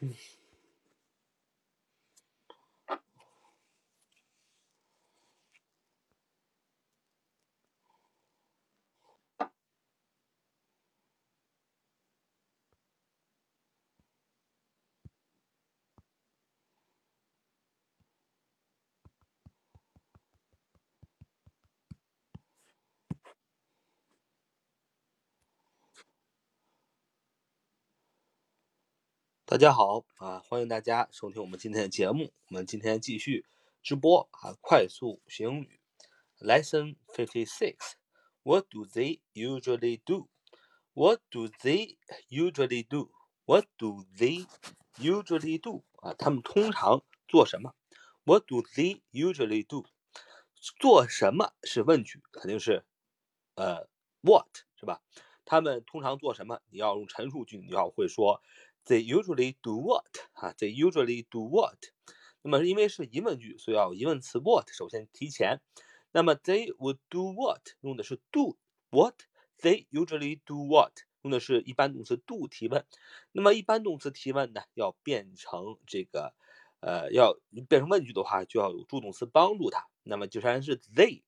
Hmm. 大家好啊，欢迎大家收听我们今天的节目。我们今天继续直播啊，快速学英语，Lesson Fifty Six。What do they usually do? What do they usually do? What do they usually do? 啊，他们通常做什么？What do they usually do? 做什么是问句，肯定是呃 what 是吧？他们通常做什么？你要用陈述句，你要会说。They usually do what？啊，They usually do what？那么因为是疑问句，所以要疑问词 what 首先提前。那么 They would do what 用的是 do what？They usually do what 用的是一般动词 do 提问。那么一般动词提问呢，要变成这个呃，要变成问句的话，就要有助动词帮助它。那么就然是 they，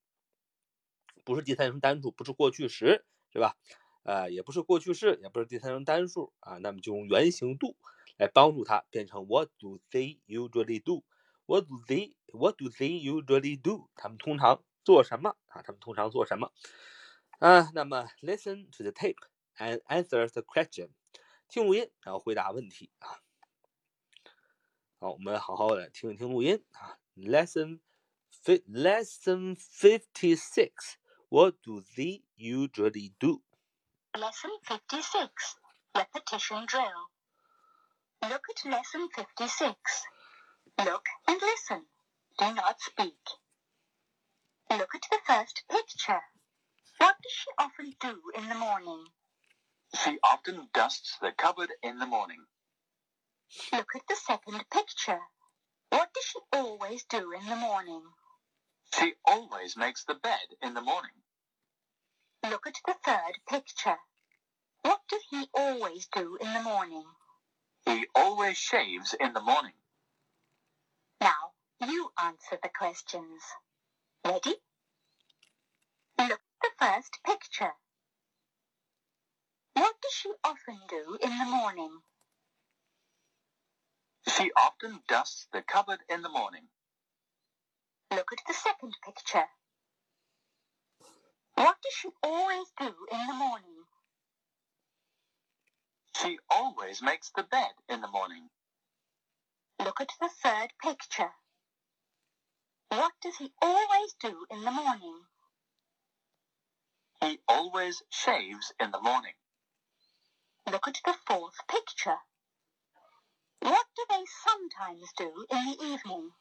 不是第三人称单数，不是过去时，是吧？呃，也不是过去式，也不是第三人单数啊，那么就用原形 do 来帮助它变成 What do they usually do？What do they What do they usually do？他们通常做什么啊？他们通常做什么啊？那么 listen to the tape and answer the question，听录音然后回答问题啊。好，我们好好的听一听录音啊。Lesson Lesson fifty six。What do they usually do？Lesson 56 Repetition Drill. Look at Lesson 56. Look and listen. Do not speak. Look at the first picture. What does she often do in the morning? She often dusts the cupboard in the morning. Look at the second picture. What does she always do in the morning? She always makes the bed in the morning. Look at the third picture. What does he always do in the morning? He always shaves in the morning. Now, you answer the questions. Ready? Look at the first picture. What does she often do in the morning? She often dusts the cupboard in the morning. Look at the second picture. What does she always do in the morning? She always makes the bed in the morning. Look at the third picture. What does he always do in the morning? He always shaves in the morning. Look at the fourth picture. What do they sometimes do in the evening?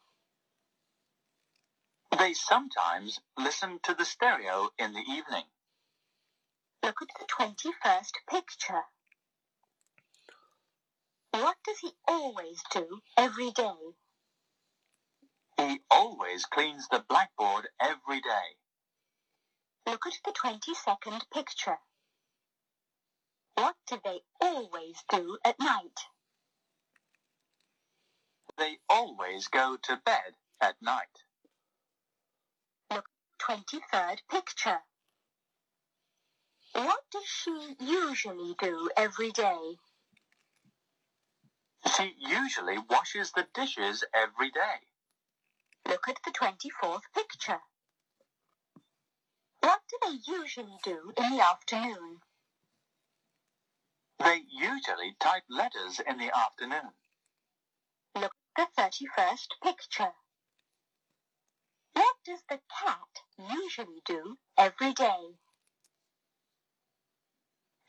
They sometimes listen to the stereo in the evening. Look at the 21st picture. What does he always do every day? He always cleans the blackboard every day. Look at the 22nd picture. What do they always do at night? They always go to bed at night. Look, 23rd picture. What does she usually do every day? She usually washes the dishes every day. Look at the 24th picture. What do they usually do in the afternoon? They usually type letters in the afternoon. Look at the 31st picture. What does the cat usually do every day?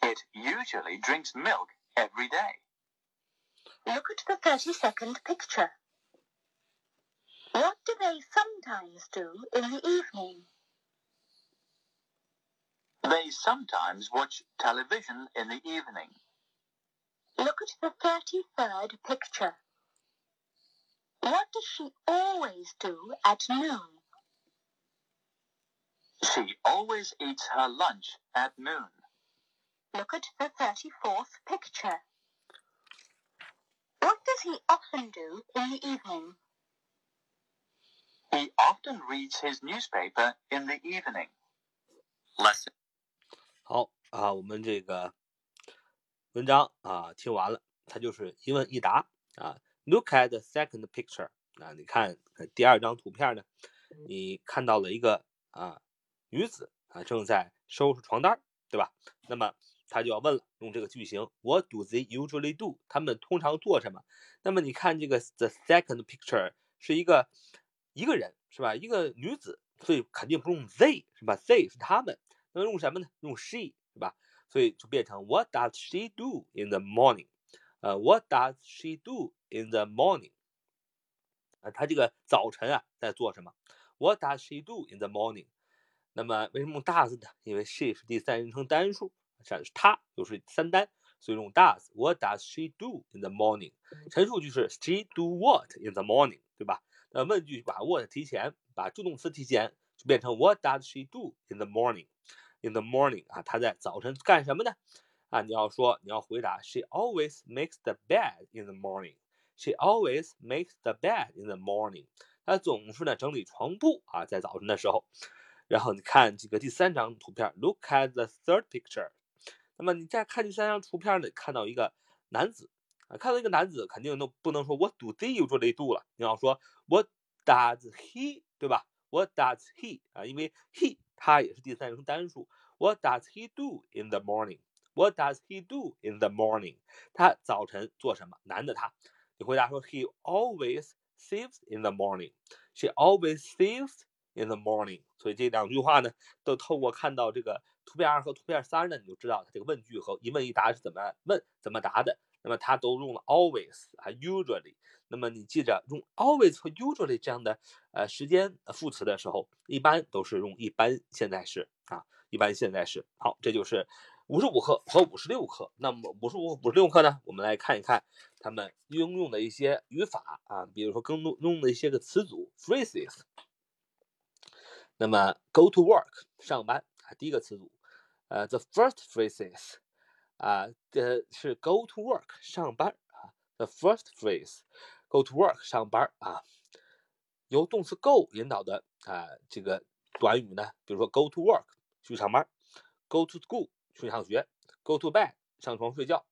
It usually drinks milk every day. Look at the 32nd picture. What do they sometimes do in the evening? They sometimes watch television in the evening. Look at the 33rd picture. What does she always do at noon? She always eats her lunch at noon. Look at the 34th picture. What does he often do in the evening? He often reads his newspaper in the evening. Lesson 好啊，我们这个文章啊听完了，它就是一问一答啊。Look at the second picture 啊，你看呃第二张图片呢，你看到了一个啊女子啊正在收拾床单，对吧？那么他就要问了，用这个句型，What do they usually do？他们通常做什么？那么你看这个 the second picture 是一个一个人是吧？一个女子，所以肯定不用 they 是吧？they 是他们，那么用什么呢？用 she 是吧？所以就变成 What does she do in the morning？呃，What does she do in the morning？啊，她这个早晨啊在做什么？What does she do in the morning？那么为什么用 does 呢？因为 she 是第三人称单数，是她就是三单，所以用 does。What does she do in the morning？陈述句是 she do what in the morning，对吧？那问句把 what 提前，把助动词提前，就变成 What does she do in the morning？In the morning 啊，她在早晨干什么呢？啊，你要说你要回答，She always makes the bed in the morning. She always makes the bed in the morning. 她总是呢整理床铺啊，在早晨的时候。然后你看这个第三张图片，Look at the third picture。那么你再看第三张图片呢，看到一个男子啊，看到一个男子，肯定都不能说 What do they usually do 了，你要说 What does he，对吧？What does he 啊？因为 he 他也是第三人称单数。What does he do in the morning？What does he do in the morning？他早晨做什么？男的他，你回答说 He always saves in the morning. She always saves in the morning. 所以这两句话呢，都透过看到这个图片二和图片三呢，你就知道它这个问句和一问一答是怎么问、怎么答的。那么它都用了 always 啊，usually。那么你记着，用 always 和 usually 这样的呃时间副词的时候，一般都是用一般现在时啊，一般现在时。好，这就是。五十五课和五十六课，那么五十五、五十六课呢？我们来看一看他们应用的一些语法啊，比如说更多用的一些个词组 phrases。那么 go to work 上班啊，第一个词组，呃，the first phrases 啊，这是 go to work 上班啊，the first phrase go to work 上班啊，由动词 go 引导的啊这个短语呢，比如说 go to work 去上班，go to school。去上学，go to bed，上床睡觉。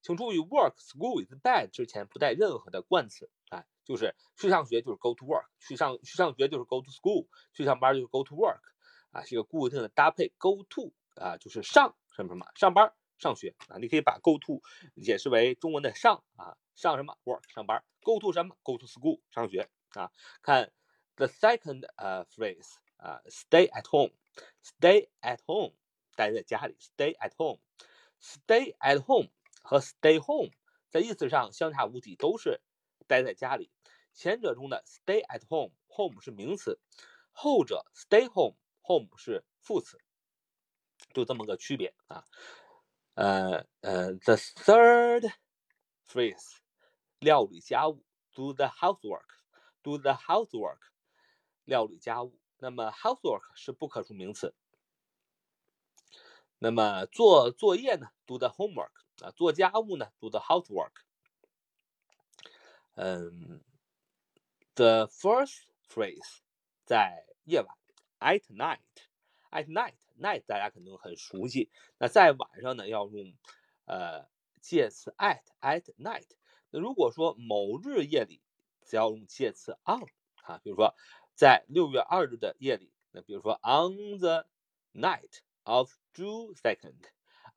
请注意，work school is bed 之前不带任何的冠词，啊，就是去上学就是 go to work，去上去上学就是 go to school，去上班就是 go to work，啊，是一个固定的搭配。go to 啊，就是上什么什么，上班上学啊，你可以把 go to 解释为中文的上啊，上什么 work 上班，go to 什么 go to school 上学啊。看 the second 呃 phrase 啊，stay at home，stay at home。待在家里，stay at home，stay at home 和 stay home 在意思上相差无几，都是待在家里。前者中的 stay at home，home 是名词；后者 stay home，home 是副词，就这么个区别啊。呃呃，the third phrase，料理家务，do the housework，do the housework，料理家务。那么 housework 是不可数名词。那么做作业呢，do the homework 啊；做家务呢，do the housework。嗯，the first phrase 在夜晚，at night，at night 大家肯定很熟悉。那在晚上呢，要用呃介词 at，at night。那如果说某日夜里，只要用介词 on 啊，比如说在六月二日的夜里，那比如说 on the night of June second,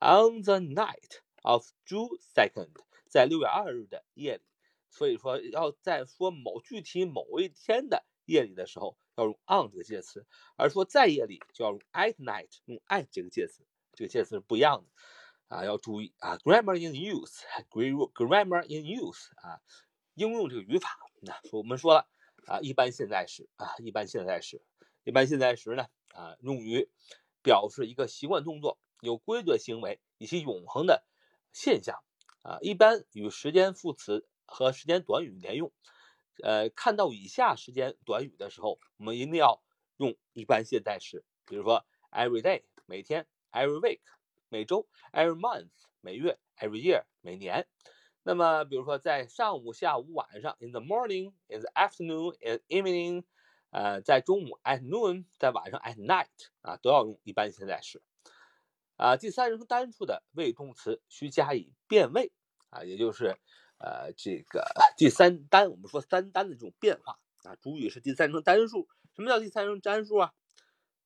on the night of June second，在六月二日的夜里。所以说，要在说某具体某一天的夜里的时候，要用 on 这个介词；而说在夜里，就要用 at night，用 at 这个介词。这个介词是不一样的啊，要注意啊。Grammar in use，grammar in use 啊，应用这个语法。那我们说了啊，一般现在时啊，一般现在时，一般现在时呢啊，用于。表示一个习惯动作、有规律的行为以及永恒的现象啊，一般与时间副词和时间短语连用。呃，看到以下时间短语的时候，我们一定要用一般现在时。比如说，every day 每天，every week 每周，every month 每月，every year 每年。那么，比如说在上午、下午、晚上，in the morning, in the afternoon, in evening，呃，在中午 at noon，在晚上 at night，啊，都要用一般现在时。啊，第三人称单数的谓语动词需加以变位，啊，也就是呃这个第三单，我们说三单的这种变化啊，主语是第三人称单数。什么叫第三人称单数啊？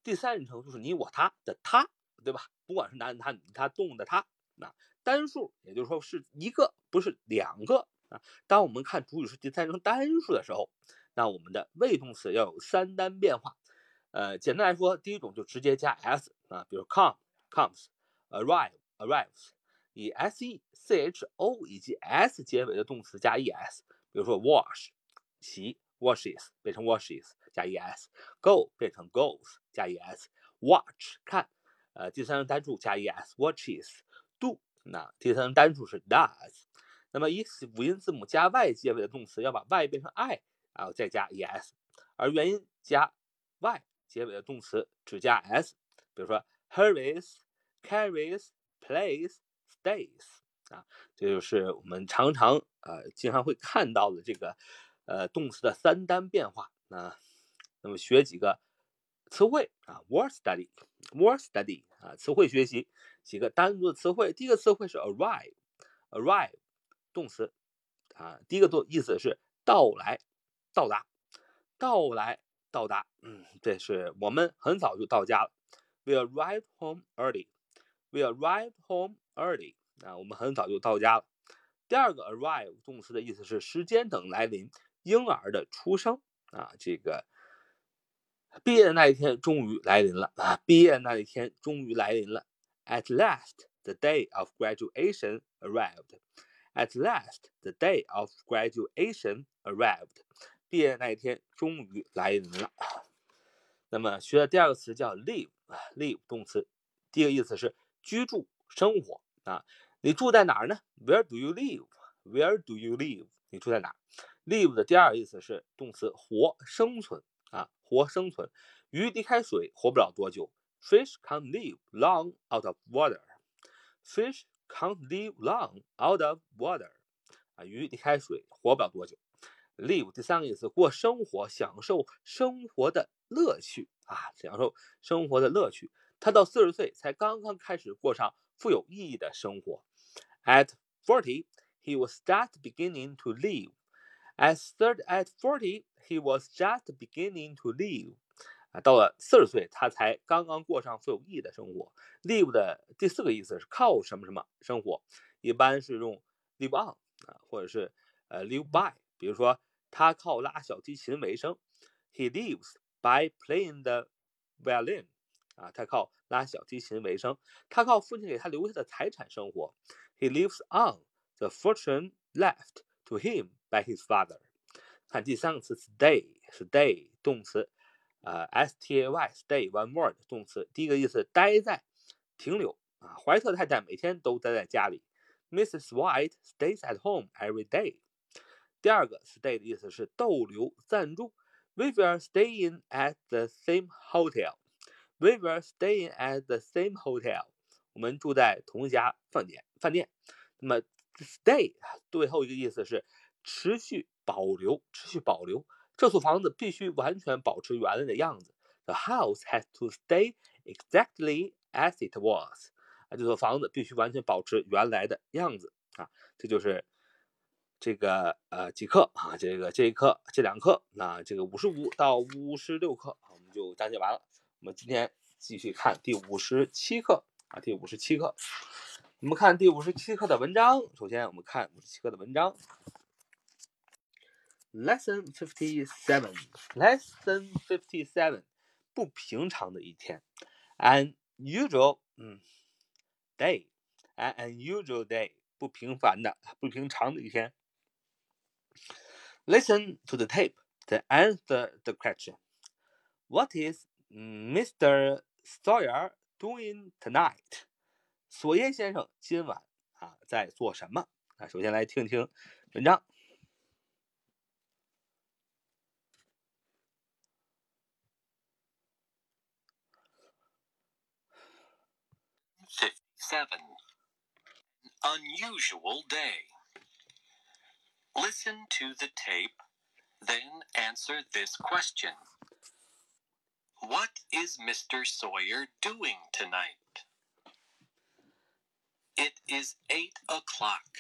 第三人称就是你、我、他的他，对吧？不管是男的他、女的他、动物的他，那单数也就是说是一个，不是两个啊。当我们看主语是第三人称单数的时候，那我们的谓语动词要有三单变化。呃，简单来说，第一种就直接加 s 啊，比如 come。comes, arrive, arrives，以 s e c h o 以及 s 结尾的动词加 e s，比如说 wash 洗 washes 变成 washes 加 e s，go 变成 goes 加 e s，watch 看，呃第三人单数加 e s，watches，do 那第三人单数是 does，那么以辅音字母加 y 结尾的动词要把 y 变成 i，然后再加 e s，而元音加 y 结尾的动词只加 s，比如说。hurries，carries，plays Days 啊，这就是我们常常呃经常会看到的这个呃动词的三单变化啊。那么学几个词汇啊，word study，word study 啊，词汇学习几个单独的词汇。第一个词汇是 arrive，arrive 动词啊，第一个动意思是到来、到达、到来、到达。嗯，这是我们很早就到家了。We arrive home early. We arrive home early. 啊，我们很早就到家了。第二个 arrive 动词的意思是时间等来临，婴儿的出生啊，这个毕业的那一天终于来临了啊，毕业的那一天终于来临了。At last, the day of graduation arrived. At last, the day of graduation arrived. 毕业的那一天终于来临了。那么学的第二个词叫 live。live 动词，第一个意思是居住、生活啊。你住在哪儿呢？Where do you live？Where do you live？你住在哪？live 的第二个意思是动词，活、生存啊，活、生存。鱼离开水活不了多久。Fish can't live long out of water. Fish can't live long out of water. 啊，鱼离开水活不了多久。live 第三个意思，过生活，享受生活的乐趣。啊，享受生活的乐趣。他到四十岁才刚刚开始过上富有意义的生活。At forty, he was just beginning to live. At third, at forty, he was just beginning to live. 啊，到了四十岁，他才刚刚过上富有意义的生活。Live 的第四个意思是靠什么什么生活，一般是用 live on 啊，或者是呃 live by。比如说，他靠拉小提琴为生。He lives by playing the violin， 啊，他靠拉小提琴为生。他靠父亲给他留下的财产生活。He lives on the fortune left to him by his father。看第三个词，stay，stay 动词，呃，s t a y，stay one word 动词。第一个意思待在，停留啊。怀特太太每天都待在家里。Mrs. White stays at home every day。第二个 stay 的意思是逗留、暂住。We were staying at the same hotel. We were staying at the same hotel. 我们住在同一家饭店。饭店。那么，stay 最后一个意思是持续保留，持续保留。这所房子必须完全保持原来的样子。The house has to stay exactly as it was. 啊，这座房子必须完全保持原来的样子啊。这就是。这个呃几课啊，这个这一课这两课，那这个五十五到五十六课，我们就讲解完了。我们今天继续看第五十七课啊，第五十七课，我们看第五十七课的文章。首先，我们看五十七课的文章。Lesson fifty seven，Lesson fifty seven，不平常的一天，unusual，嗯，day，an unusual day，不平凡的、不平常的一天。Listen to the tape to answer the question. What is Mr. Sawyer doing tonight? 索耶先生今晚啊在做什么？啊，首先来听听文章。Fifty-seven. Unusual day. Listen to the tape, then answer this question What is Mr. Sawyer doing tonight? It is eight o'clock.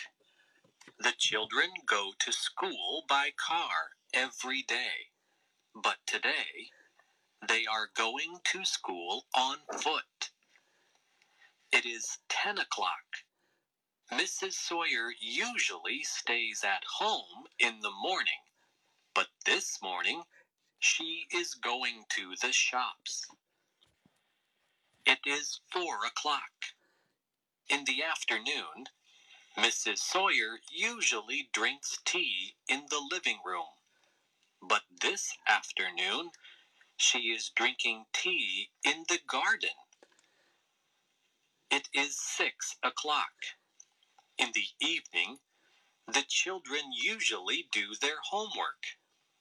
The children go to school by car every day, but today they are going to school on foot. It is ten o'clock. Mrs. Sawyer usually stays at home in the morning, but this morning she is going to the shops. It is four o'clock. In the afternoon, Mrs. Sawyer usually drinks tea in the living room, but this afternoon she is drinking tea in the garden. It is six o'clock. In the evening, the children usually do their homework,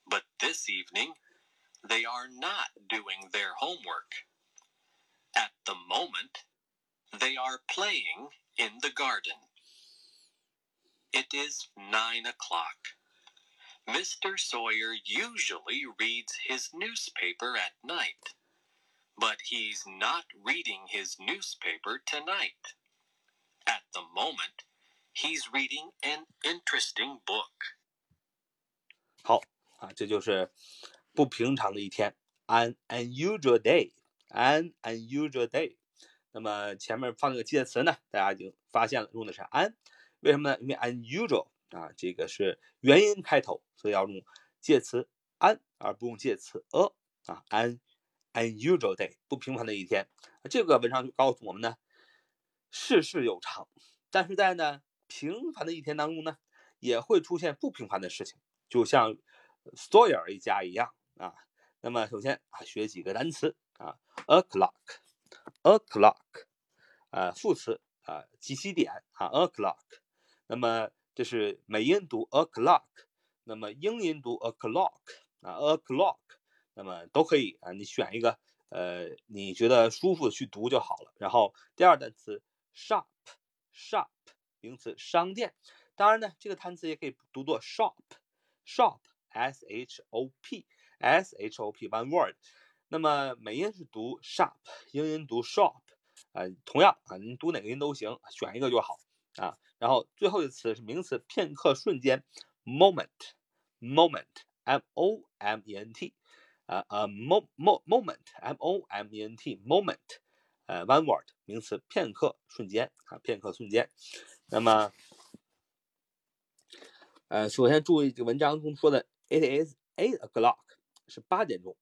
but this evening they are not doing their homework. At the moment, they are playing in the garden. It is nine o'clock. Mr. Sawyer usually reads his newspaper at night, but he's not reading his newspaper tonight. At the moment, he's reading an interesting book. 好啊，这就是 不平常的一天，an unusual day，an unusual day。那么前面放这个介词呢，大家已经发现了，用的是 an，为什么呢？因为 unusual 啊，这个是元音开头，所以要用介词 an，而不用介词 a 啊，an unusual day，不平凡的一天。这个文章就告诉我们呢，世事有常，但是在呢平凡的一天当中呢，也会出现不平凡的事情，就像 Sawyer 一家一样啊。那么首先啊，学几个单词啊，o'clock，o'clock，啊，副词啊，几几点啊，o'clock。那么这是美音读 o'clock，那么英音读 o'clock 啊，o'clock。那么都可以啊，你选一个呃你觉得舒服的去读就好了。然后第二单词 shop，shop 名词商店。当然呢，这个单词也可以读作 shop，shop。S H O P S H O P one word，那么美音是读 shop，英音读 shop，啊，同样啊，你读哪个音都行，选一个就好啊。然后最后一个词是名词，片刻瞬间，moment，moment，M O M E N T，啊啊，mo mo moment，M O M E N T，moment，呃，one word，名词，片刻瞬间啊，片刻瞬间。那么，呃，首先注意这个文章中说的。It is eight o'clock，是八点钟。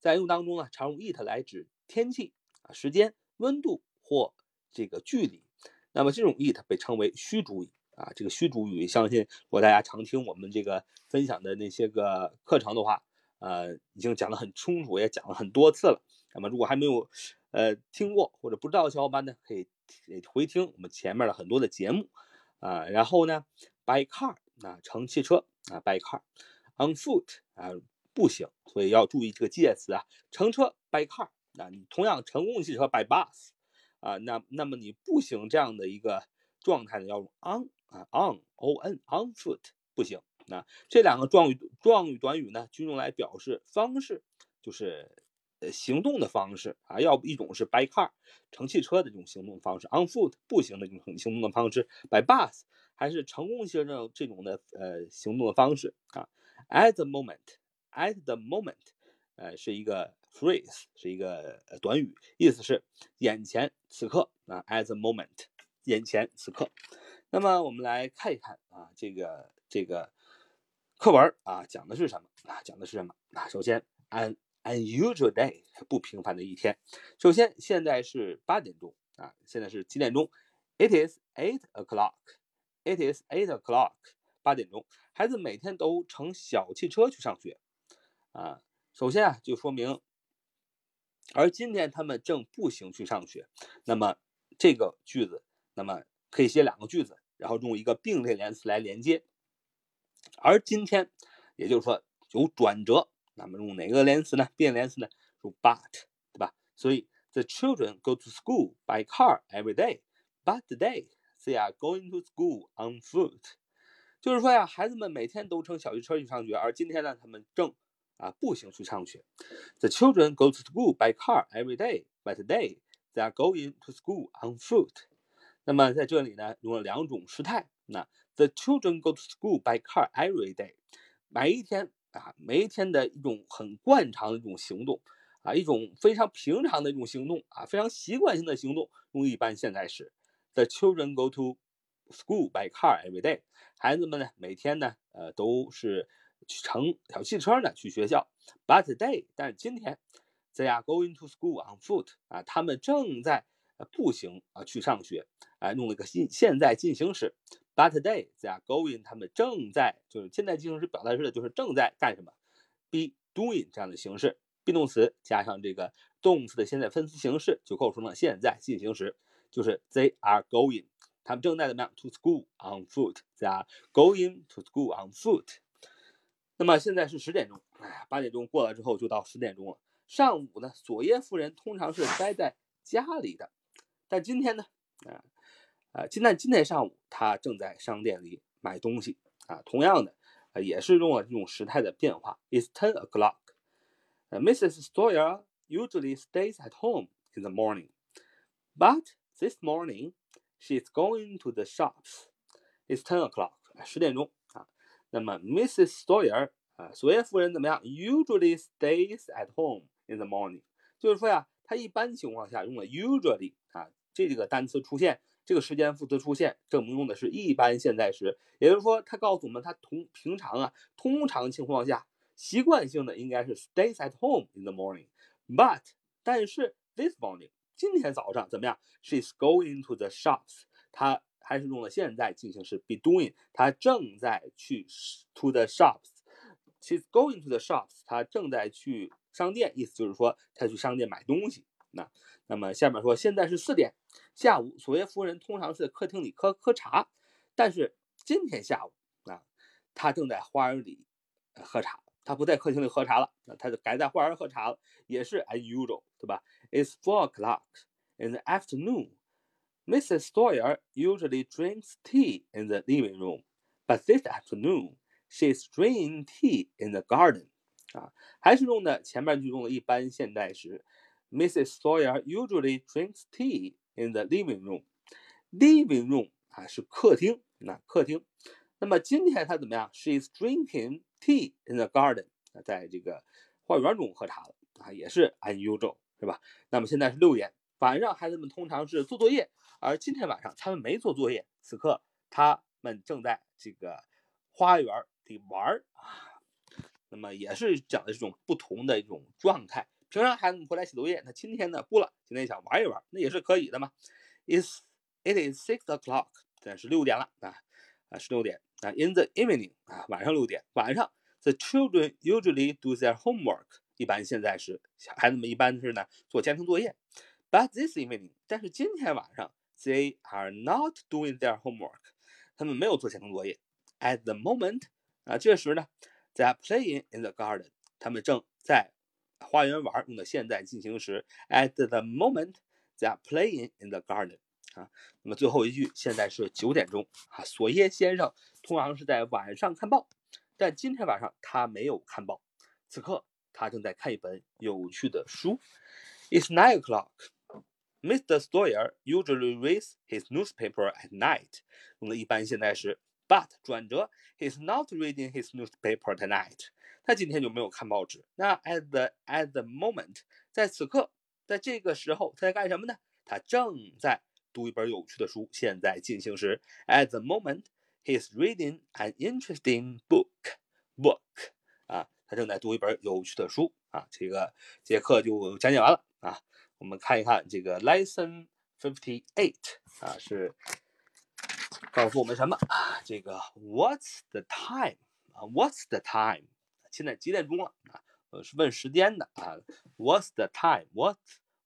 在用当中呢，常用 it 来指天气啊、时间、温度或这个距离。那么这种 it 被称为虚主语啊。这个虚主语，相信如果大家常听我们这个分享的那些个课程的话，呃，已经讲得很清楚，也讲了很多次了。那么如果还没有呃听过或者不知道的小伙伴呢，可以回听我们前面的很多的节目啊。然后呢，by car 啊，乘汽车啊，by car。On foot 啊，步行，所以要注意这个介词啊。乘车 by car，那你同样乘公共汽车 by bus 啊。那那么你步行这样的一个状态呢，要用 on 啊，on o n on foot 步行。那这两个状语状语短语呢，均用来表示方式，就是呃行动的方式啊。要不一种是 by car 乘汽车的这种行动方式，on foot 步行的这种行动的方式，by bus 还是乘公共汽车这种这种的呃行动的方式啊。At the moment, at the moment，呃，是一个 phrase，是一个短语，意思是眼前此刻啊。At the moment，眼前此刻。那么我们来看一看啊，这个这个课文啊，讲的是什么啊？讲的是什么啊？首先，an unusual day，不平凡的一天。首先，现在是八点钟啊，现在是几点钟？It is eight o'clock. It is eight o'clock. 八点钟，孩子每天都乘小汽车去上学，啊，首先啊就说明，而今天他们正步行去上学。那么这个句子，那么可以写两个句子，然后用一个并列连词来连接。而今天，也就是说有转折，那么用哪个连词呢？并列连词呢？用 but，对吧？所以 the children go to school by car every day, but today they are going to school on foot。就是说呀，孩子们每天都乘小汽车去上学，而今天呢，他们正啊步行去上学。The children go to school by car every day, but today they are going to school on foot. 那么在这里呢，用了两种时态。那 The children go to school by car every day，每一天啊，每一天的一种很惯常的一种行动啊，一种非常平常的一种行动啊，非常习惯性的行动，用一般现在时。The children go to school by car every day，孩子们呢，每天呢，呃，都是乘小汽车呢去学校。But today，但是今天，they are going to school on foot，啊，他们正在步行啊去上学，啊，用了个现现在进行时。But today they are going，他们正在就是现在进行时表达式的就是正在干什么，be doing 这样的形式，be 动词加上这个动词的现在分词形式，就构成了现在进行时，就是 they are going，他们正在怎么样？To school on foot，they are going to school on foot。那么现在是十点钟，哎，八点钟过了之后就到十点钟了。上午呢，索耶夫人通常是待在家里的，但今天呢，啊。啊，今天今天上午他正在商店里买东西啊。同样的，也是用了这种时态的变化。It's ten o'clock. Mrs. Sawyer usually stays at home in the morning, but this morning she's going to the shops. It's ten o'clock. 十点钟。那么 Mrs. Sawyer 啊，索耶夫人怎么样？Usually stays at home in the morning. 就是说呀，她一般情况下用了 usually 啊这几个单词出现。这个时间副词出现，证明用的是一般现在时，也就是说，他告诉我们，他同平常啊，通常情况下，习惯性的应该是 stays at home in the morning，but 但是 this morning 今天早上怎么样？She's going to the shops，她还是用了现在进行时 be doing，她正在去 to the shops，she's going to the shops，她正在去商店，意思就是说她去商店买东西。那那么下面说，现在是四点。下午，索耶夫人通常是在客厅里喝喝茶，但是今天下午啊，她正在花园里喝茶，她不在客厅里喝茶了，那她就改在花园喝茶了，也是 unusual，对吧？It's four o'clock in the afternoon. Mrs. Sawyer usually drinks tea in the living room, but this afternoon she's drinking tea in the garden. 啊，还是用的前面句中的一般现在时。Mrs. Sawyer usually drinks tea In the living room, living room 啊是客厅，那客厅。那么今天他怎么样？She is drinking tea in the garden，啊，在这个花园中喝茶了啊，也是 unusual，是吧？那么现在是六点，晚上孩子们通常是做作业， 而今天晚上他们没做作业，此刻他们正在这个花园里玩儿啊。那么也是讲的这种不同的一种状态。平常孩子们回来写作业，那今天呢不了，今天想玩一玩，那也是可以的嘛。Is it is six o'clock？现在是六点了啊啊，是六点啊。In the evening 啊，晚上六点，晚上 the children usually do their homework。一般现在是孩子们一般是呢做家庭作业。But this evening，但是今天晚上 they are not doing their homework。他们没有做家庭作业。At the moment 啊，这时呢，they are playing in the garden。他们正在花园玩用的现在进行时，at the moment they are playing in the garden 啊。那么最后一句，现在是九点钟啊。索耶先生通常是在晚上看报，但今天晚上他没有看报，此刻他正在看一本有趣的书。It's nine o'clock. Mr. Sawyer usually reads his newspaper at night，用的一般现在时。But 转折，he's not reading his newspaper tonight。他今天就没有看报纸。那 at the at the moment，在此刻，在这个时候，他在干什么呢？他正在读一本有趣的书。现在进行时，at the moment，he's reading an interesting book。book 啊，他正在读一本有趣的书啊。这个节课就讲解完了啊。 我们看一看这个 lesson fifty eight 啊，是告诉我们什么啊？这个 What's the time 啊？What's the time？现在几点钟了啊？呃，是问时间的啊。What's the time? What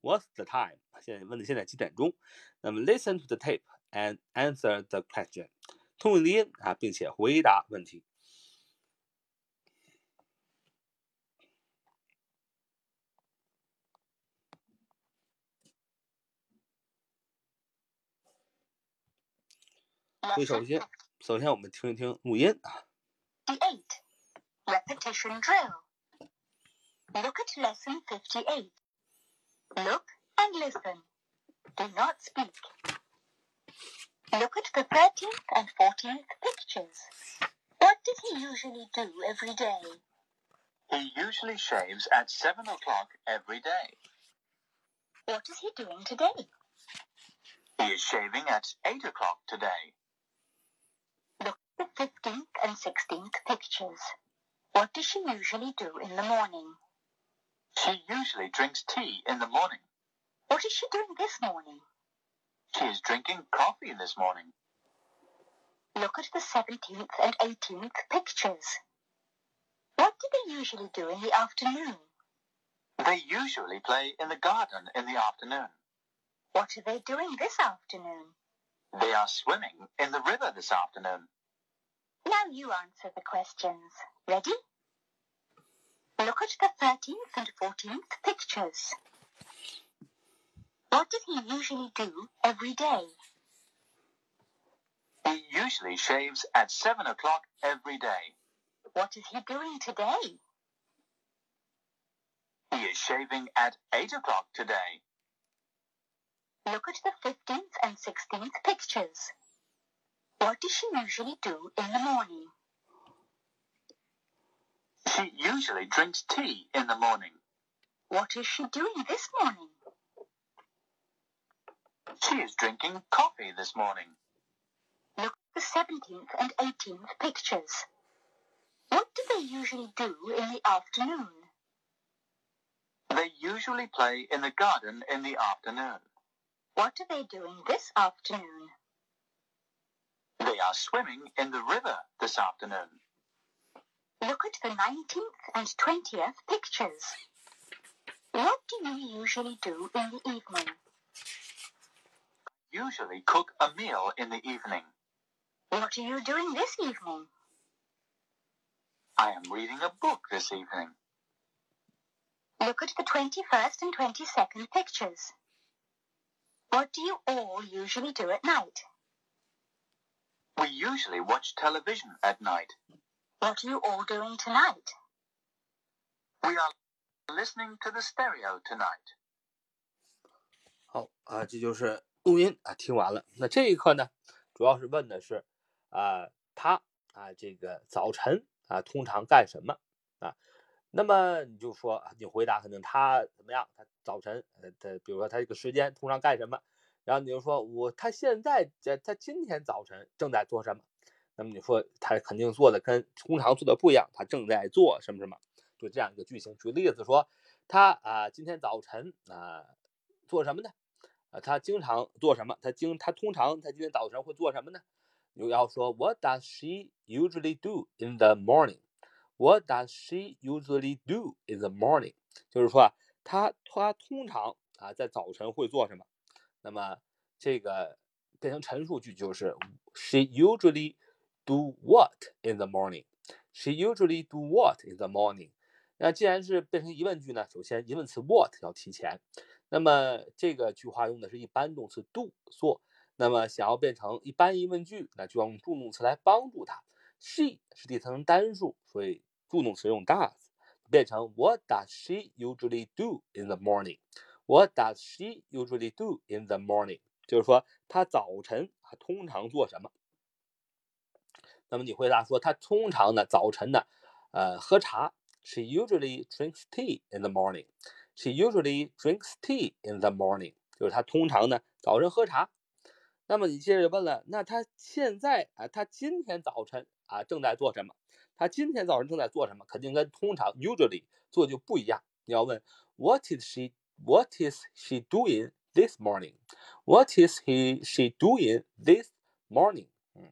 What's the time? 现在问的现在几点钟？那么 listen to the tape and answer the question。通过录音啊，并且回答问题。 所以首先 首先我们听一听录音啊。 58. Repetition drill. Look at lesson 58. Look and listen. Do not speak. Look at the 13th and 14th pictures. What does he usually do every day? He usually shaves at 7 o'clock every day. What is he doing today? He is shaving at 8 o'clock today. Look at the 15th and 16th pictures. What does she usually do in the morning? She usually drinks tea in the morning. What is she doing this morning? She is drinking coffee this morning. Look at the 17th and 18th pictures. What do they usually do in the afternoon? They usually play in the garden in the afternoon. What are they doing this afternoon? They are swimming in the river this afternoon. Now you answer the questions. Ready? Look at the 13th and 14th pictures. What does he usually do every day? He usually shaves at 7 o'clock every day. What is he doing today? He is shaving at 8 o'clock today. Look at the 15th and 16th pictures. What does she usually do in the morning? She usually drinks tea in the morning. What is she doing this morning? She is drinking coffee this morning. Look at the 17th and 18th pictures. What do they usually do in the afternoon? They usually play in the garden in the afternoon. What are they doing this afternoon? They are swimming in the river this afternoon. Look at the 19th and 20th pictures. What do you usually do in the evening? Usually cook a meal in the evening. What are you doing this evening? I am reading a book this evening. Look at the 21st and 22nd pictures. What do you all usually do at night? We usually watch television at night. What are you all doing tonight? We are listening to the stereo tonight. 好啊，这就是录音啊，听完了。那这一课呢，主要是问的是啊，他啊，这个早晨啊，通常干什么啊？那么你就说，你回答肯定他怎么样？他早晨，呃，他比如说他这个时间通常干什么？然后你就说我他现在在他今天早晨正在做什么？那么你说他肯定做的跟通常做的不一样，他正在做什么什么？就这样一个句型。举例子说，他啊今天早晨啊做什么呢？啊，他经常做什么？他经他通常他今天早晨会做什么呢？你要说 What does she usually do in the morning? What does she usually do in the morning? 就是说啊，他他通常啊在早晨会做什么？那么这个变成陈述句就是 She usually do what in the morning? She usually do what in the morning? 那既然是变成疑问句呢，首先疑问词 what 要提前。那么这个句话用的是一般动词 do 做，那么想要变成一般疑问句，那就要用助动词来帮助它。She 是第三人单数，所以助动词用 does，变成 What does she usually do in the morning? What does she usually do in the morning? 就是说她早晨啊通常做什么？那么你回答说她通常呢早晨呢，呃喝茶。She usually drinks tea in the morning. She usually drinks tea in the morning. 就是她通常呢早晨喝茶。那么你接着问了，那她现在啊，她今天早晨啊正在做什么？她今天早晨正在做什么？肯定跟通常 usually 做就不一样。你要问 What is she What is she doing this morning? What is he she doing this morning? 嗯，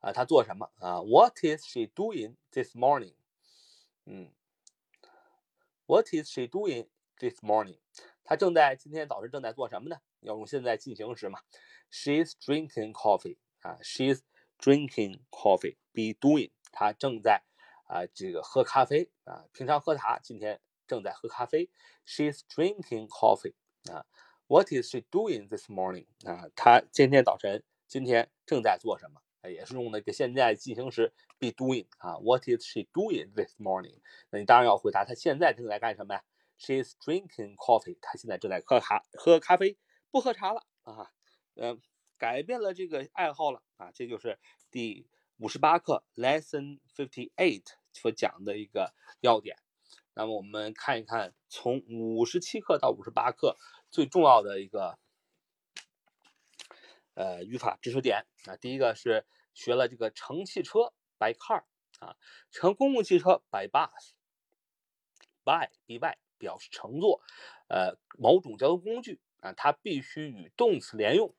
啊，她做什么啊？What is she doing this morning? 嗯，What is she doing this morning? 她正在今天早晨正在做什么呢？要用现在进行时嘛。She's drinking coffee 啊，She's drinking coffee. Be doing，她正在啊这个喝咖啡啊，平常喝茶，今天 正在喝咖啡。She's drinking coffee 啊。What is she doing this morning? 啊，她今天早晨今天正。在做什么，也是用那个现在进行时 be doing 啊，What is she doing this morning？那你当然要回答她现在正在干什么呀？She's drinking coffee。她现在正在喝咖喝咖啡，不喝茶了啊，呃，改变了这个爱好了啊，这就是第五十八课 Lesson Fifty Eight 所讲的一个要点。那么我们看一看，从五十七课到五十八课最重要的一个呃语法知识点啊，第一个是学了这个乘汽车 by car 啊，乘公共汽车 by bus，by by 表示乘坐呃某种交通工具啊，它必须与动词连用，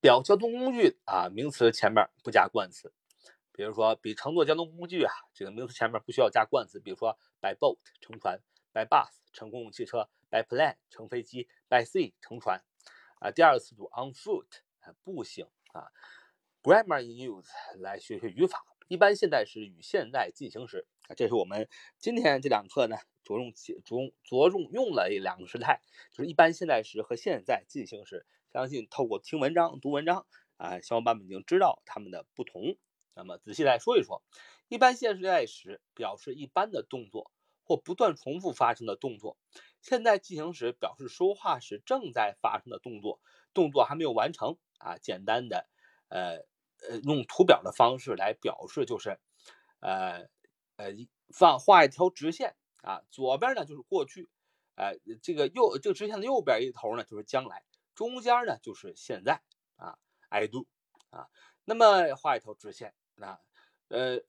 表交通工具啊名词前面不加冠词。比如说，比乘坐交通工具啊，这个名词前面不需要加冠词。比如说，by boat 乘船，by bus 乘公共汽车，by plane 乘飞机，by sea 乘船。啊，第二个词组 on foot，步行啊。Grammar in use 来学学语法，一般现在时与现在进行时啊，这是我们今天这两课呢着重着重着重用了两个时态，就是一般现在时和现在进行时。相信透过听文章、读文章啊，小伙伴们已经知道它们的不同。那么仔细来说一说，一般现在时表示一般的动作或不断重复发生的动作。现在进行时表示说话时正在发生的动作，动作还没有完成啊。简单的，呃呃，用图表的方式来表示，就是呃呃放画一条直线啊，左边呢就是过去，呃这个右这个直线的右边一头呢就是将来，中间呢就是现在啊，I do 啊，那么画一条直线。那，呃，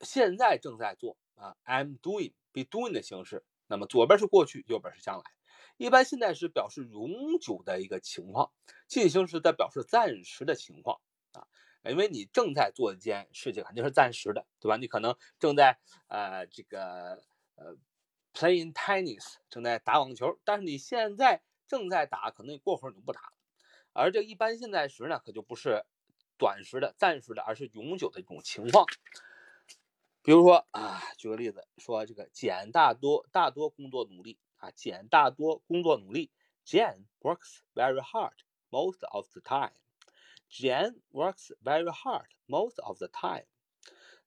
现在正在做啊，I'm doing be doing 的形式。那么左边是过去，右边是将来。一般现在时表示永久的一个情况，进行时在表示暂时的情况啊。因为你正在做一件事情，肯定是暂时的，对吧？你可能正在呃这个呃 playing tennis，正在打网球，但是你现在正在打，可能你过会儿你就不打了。而这一般现在时呢，可就不是。短时的、暂时的，而是永久的一种情况。比如说啊，举个例子，说这个简大多大多工作努力啊，简大多工作努力。Jane works very hard most of the time. Jane works very hard most of the time.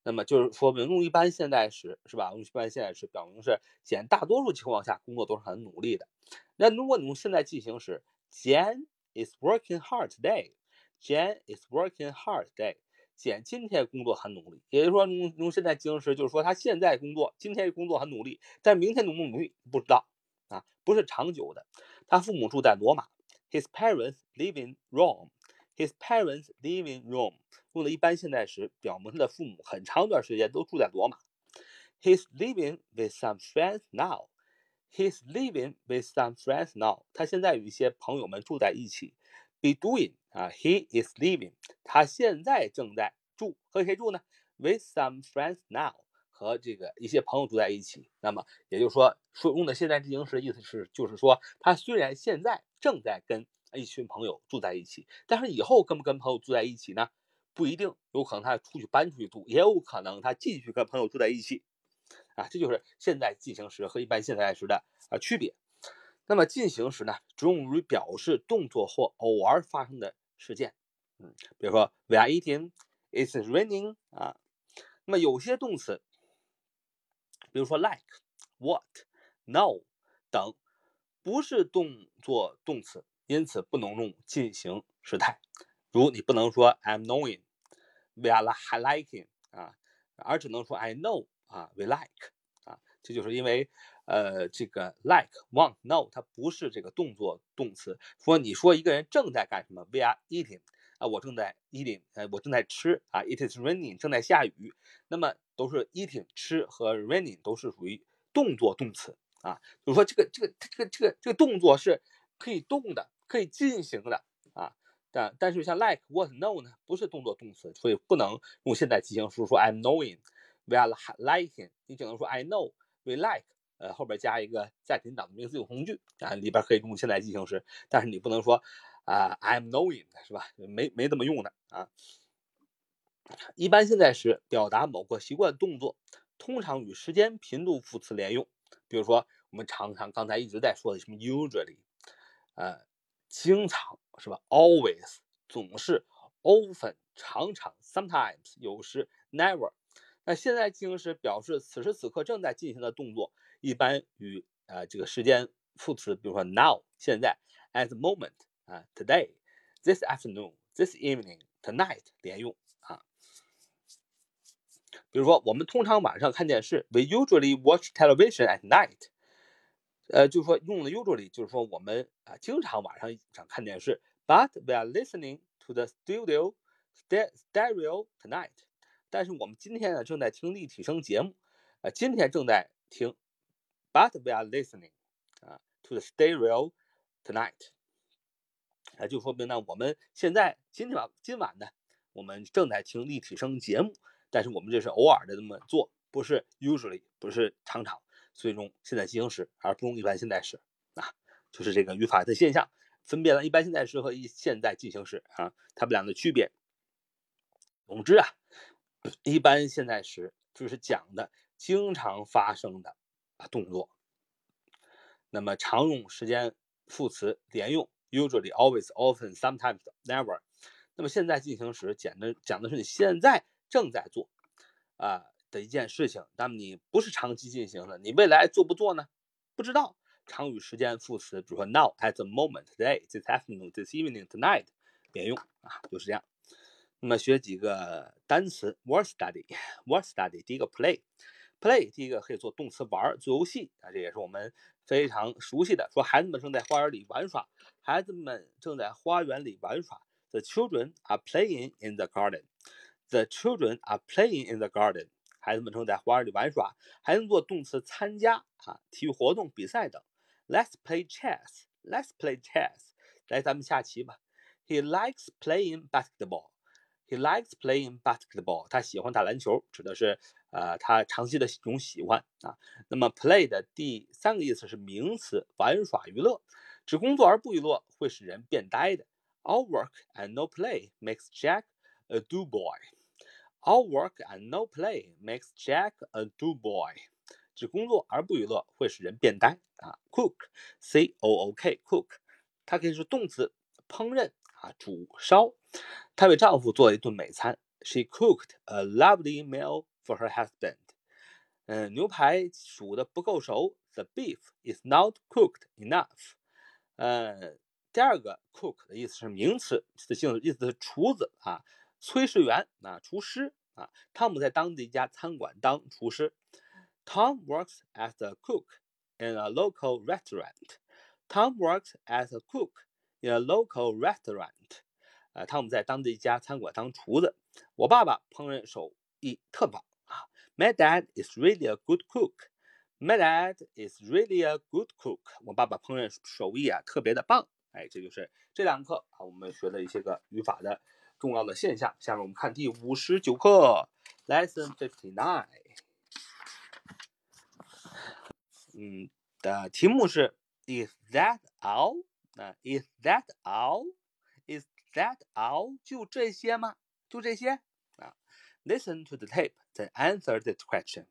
那么就是说明用一般现在时是吧？用一般现在时表明是简大多数情况下工作都是很努力的。那如果你用现在进行时，Jane is working hard today. Jane is working hard today. 简今天工作很努力，也就是说，用用现在进行时，就是说他现在工作，今天工作很努力，但明天努不努力不知道啊，不是长久的。他父母住在罗马，His parents live in Rome. His parents live in Rome. 用的一般现在时，表明他的父母很长一段时间都住在罗马。He's living with some friends now. He's living with some friends now. 他现在与一些朋友们住在一起。Be doing 啊，He is living，他现在正在住，和谁住呢？With some friends now，和这个一些朋友住在一起。那么也就是说，说用的现在进行时的，意思是就是说，他虽然现在正在跟一群朋友住在一起，但是以后跟不跟朋友住在一起呢？不一定，有可能他出去搬出去住，也有可能他继续跟朋友住在一起。啊，这就是现在进行时和一般现在时的啊区别。那么进行时呢，只用于表示动作或偶尔发生的事件。嗯，比如说 We are eating, it's raining 啊。那么有些动词，比如说 like, what, no 等，不是动作动词，因此不能用进行时态。如你不能说 I'm knowing, we are liking 啊，而只能说 I know 啊，we like 啊。这就是因为。呃，这个 like want know 它不是这个动作动词。说你说一个人正在干什么？We are eating 啊，我正在 eating，呃，我正在吃啊。It is raining 正在下雨。那么都是 eating 吃和 raining 都是属于动作动词啊。就是说这个这个这个这个这个动作是可以动的，可以进行的啊。但但是像 like what know 呢，不是动作动词，所以不能用现在进行时说 I'm knowing，we are liking，你只能说 I know，we like。呃，后边加一个在庭党的名词性从句啊，里边可以用现在进行时，但是你不能说啊，I'm knowing 是吧？没没这么用的啊。一般现在时表达某个习惯动作，通常与时间、频度副词连用。比如说，我们常常刚才一直在说的什么 usually，呃经常是吧？always 总是，often 常常，sometimes 有时，never。那现在进行时表示此时此刻正在进行的动作，一般与呃这个时间副词，比如说 now 现在，at the moment 啊，today，this afternoon，this evening，tonight 连用啊。比如说我们通常晚上看电视，we usually watch television at night。呃，就是说用的 usually 就是说我们啊经常晚上想看电视，but we are listening to the studio stereo tonight。但是我们今天呢正在听立体声节目，啊，今天正在听，but we are listening 啊 to the stereo tonight，啊，就说明呢我们现在今天晚今晚呢我们正在听立体声节目，但是我们这是偶尔的这么做，不是 usually，不是常常，所以用现在进行时而不用一般现在时啊，就是这个语法的现象，分辨了一般现在时和一现在进行时啊，它们俩的区别。总之啊。一般现在时就是讲的经常发生的动作。那么常用时间副词连用，usually、always、often、sometimes、never。那么现在进行时讲的讲的是你现在正在做啊的一件事情。那么你不是长期进行的，你未来做不做呢？不知道。常与时间副词，比如说 now、at the moment、today、this afternoon、this evening、tonight 连用啊，就是这样。那么学几个单词，word study，word study。第一个 play Play 第一个可以做动词玩，做游戏啊，这也是我们非常熟悉的。说孩子们正在花园里玩耍，孩子们正在花园里玩耍。The children are playing in the garden. The children are playing in the garden. 孩子们正在花园里玩耍，还能做动词参加啊，体育活动、比赛等。Let's play chess. Let's play chess. 来，咱们下棋吧。He likes playing basketball. He likes playing basketball. 他喜欢打篮球，指的是呃他长期的一种喜欢啊。那么 play 的第三个意思是名词，玩耍、娱乐，只工作而不娱乐会使人变呆的。All work and no play makes Jack a do boy. All work and no play makes Jack a do boy. 只工作而不娱乐会使人变呆啊。Cook，c o o k，cook，它可以是动词，烹饪。啊，煮烧，她为丈夫做了一顿美餐。She cooked a lovely meal for her husband。嗯，牛排煮的不够熟。The beef is not cooked enough。呃，第二个 cook 的意思是名词的性质，意思是厨子啊，炊事员啊，厨师啊。汤姆在当地一家餐馆当厨师。Tom works as a cook in a local restaurant. Tom works as a cook. In a local restaurant，呃，汤姆在当地一家餐馆当厨子。我爸爸烹饪手艺特棒啊 ！My dad is really a good cook. My dad is really a good cook. 我爸爸烹饪手艺啊特别的棒。哎，这就是这两课啊，我们学的一些个语法的重要的现象。下面我们看第五十九课，Lesson Fifty Nine。嗯，的题目是 Is that all？那 is that all? Is that all? 就这些吗？就这些啊 ？Listen to the tape, then answer this question.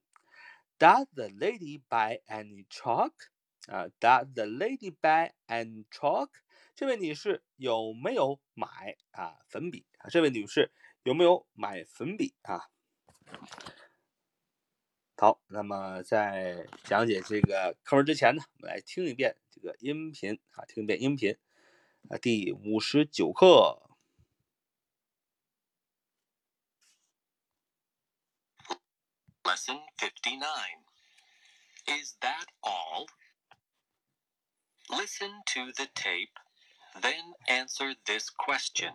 Does the lady buy any chalk? 啊，Does the lady buy any chalk? 这位女士有没有买啊粉笔啊？这位女士有没有买粉笔啊？好，那么在讲解这个课文之前呢，我们来听一遍这个音频啊，听一遍音频啊，第五十九课。Lesson fifty nine. Is that all? Listen to the tape, then answer this question.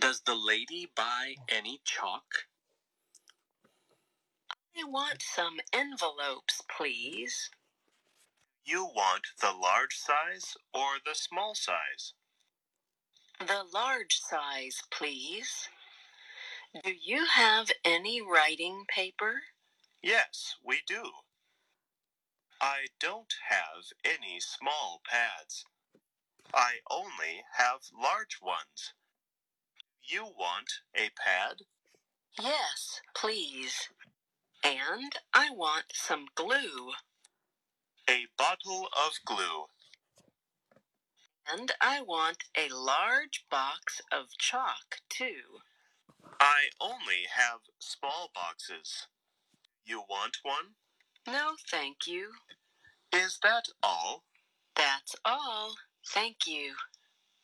Does the lady buy any chalk? I want some envelopes, please. You want the large size or the small size? The large size, please. Do you have any writing paper? Yes, we do. I don't have any small pads. I only have large ones. You want a pad? Yes, please. And I want some glue. A bottle of glue. And I want a large box of chalk, too. I only have small boxes. You want one? No, thank you. Is that all? That's all. Thank you.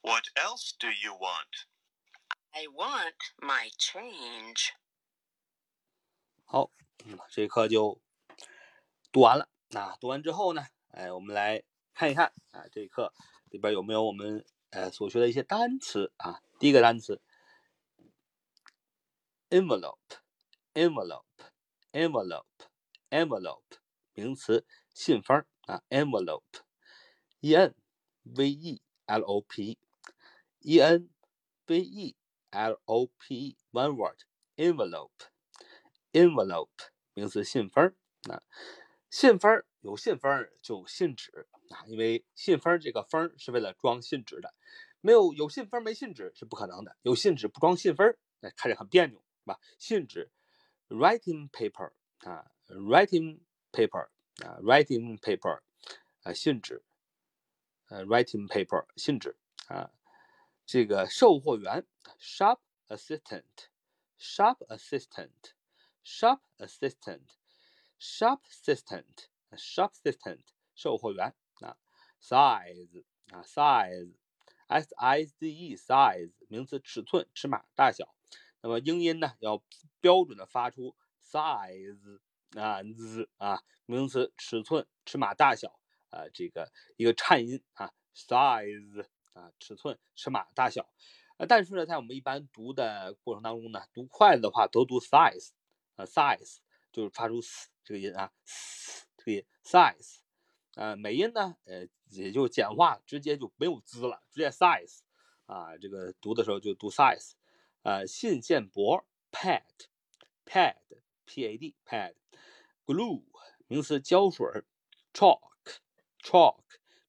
What else do you want? I want my change. 好，嗯，这课就读完了。那读完之后呢，哎，我们来看一看啊，这课里边有没有我们呃所学的一些单词啊？第一个单词 envelope，envelope，envelope，envelope，名词，信封啊 Envelope, e-n-v-e-l-o-p, e-n-v-e-l-o-p-e. One word，envelope，envelope，名词，信封啊，信封有信封就信纸啊，因为信封这个封是为了装信纸的，没有有信封没信纸是不可能的，有信纸不装信封，那看着很别扭，吧？信纸，writing paper 啊，writing paper 啊，writing paper 啊，信纸，呃，writing paper 信纸啊，这个售货员，shop assistant，shop assistant，shop assistant，shop assistant，shop assistant 售货员啊，size 啊，size，s i z e size 名词，尺寸、尺码、大小。那么英音呢，要标准的发出 size 啊 z 啊，名词，尺寸、尺码、大小啊，这个一个颤音啊，size 啊，尺寸、尺码、大小。呃，但是呢，在我们一般读的过程当中呢，读快的话都读 size 啊，size 就是发出 s 这个音啊，s 这个音 size。呃，美音呢，呃，也就简化，直接就没有 z 了，直接 size 啊，这个读的时候就读 size。呃，信件簿 pad，pad，p a d pad，glue 名词，胶水，chalk，chalk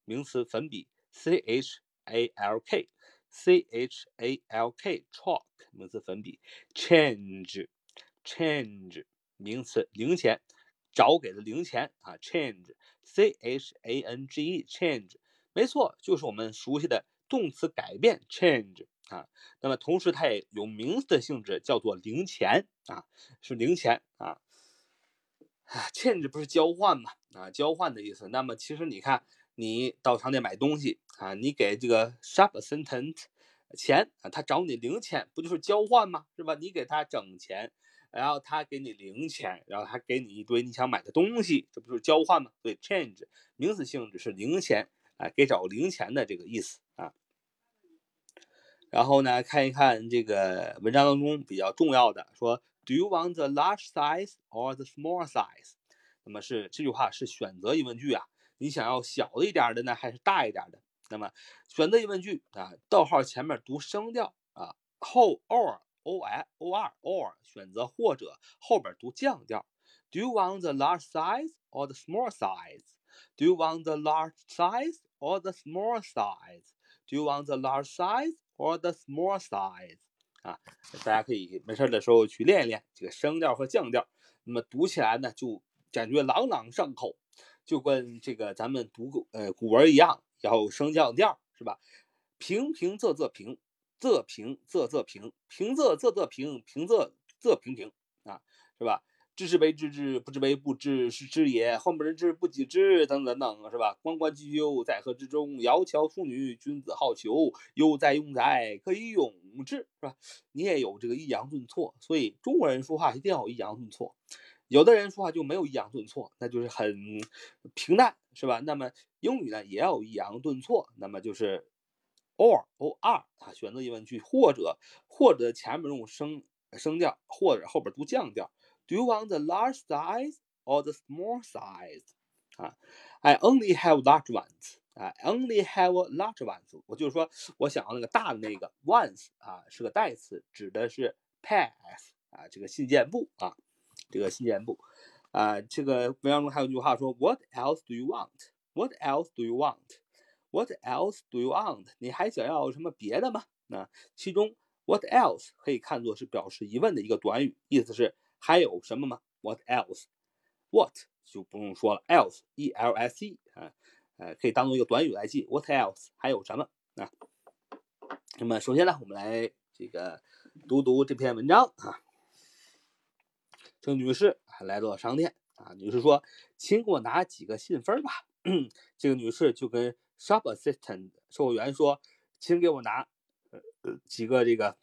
名词，粉笔，c h a l k，c h a l k chalk 名词，粉笔，change，change 名词，零钱，找给的零钱啊，change，c h a n g e change，没错，就是我们熟悉的动词改变 change 啊。那么同时它也有名词的性质，叫做零钱啊，是零钱啊。啊，change 不是交换嘛？啊，交换的意思。那么其实你看，你到商店买东西啊，你给这个 shop assistant 钱啊，他找你零钱，不就是交换吗？是吧？你给他整钱，然后他给你零钱，然后他给你一堆你想买的东西，这不就是交换吗？所以 change 名词性质是零钱啊，给找零钱的这个意思。然后呢，看一看这个文章当中比较重要的，说 Do you want the large size or the small size？那么是这句话是选择疑问句啊，你想要小的一点的呢，还是大一点的？那么选择疑问句啊，逗号前面读升调啊，后 or o i o r or 选择或者后边读降调。Do you want the large size or the small size？Do you want the large size or the small size？Do you want the large size or the small size？啊，大家可以没事的时候去练一练这个声调和降调，那么读起来呢就感觉朗朗上口，就跟这个咱们读古呃古文一样，要有升降调是吧？平平仄仄平，仄平仄仄平，平仄仄仄平，平仄仄平平啊，是吧？知之为知之，不知为不知，是知也。后不人知不己知，等等等，是吧？关关雎鸠，在河之洲。窈窕淑女，君子好逑。悠哉悠哉，可以咏志，是吧？你也有这个抑扬顿挫，所以中国人说话一定要有抑扬顿挫。有的人说话就没有抑扬顿挫，那就是很平淡，是吧？那么英语呢也要有抑扬顿挫，那么就是 or or 啊，选择疑问句，或者或者前面用升升调，或者后边读降调。Do you want the large size or the small size？啊，I only have large ones。啊，only have large ones。我就是说，我想要那个大的那个 ones 啊，是个代词，指的是 pass 啊，这个信件簿啊，这个信件簿啊，这个文章中还有一句话说，What else do you want？What else do you want？What else do you want？你还想要什么别的吗？那其中 what else 可以看作是表示疑问的一个短语，意思是。 还有什么吗？What else？What 就不用说了，else，e l s e 啊，呃，可以当做一个短语来记。What else？还有什么啊。那么首先呢，我们来这个读读这篇文章啊。这个女士来到了商店啊，女士说：“请给我拿几个信封吧。”这个女士就跟 shop assistant 售货员说：“请给我拿呃几个这个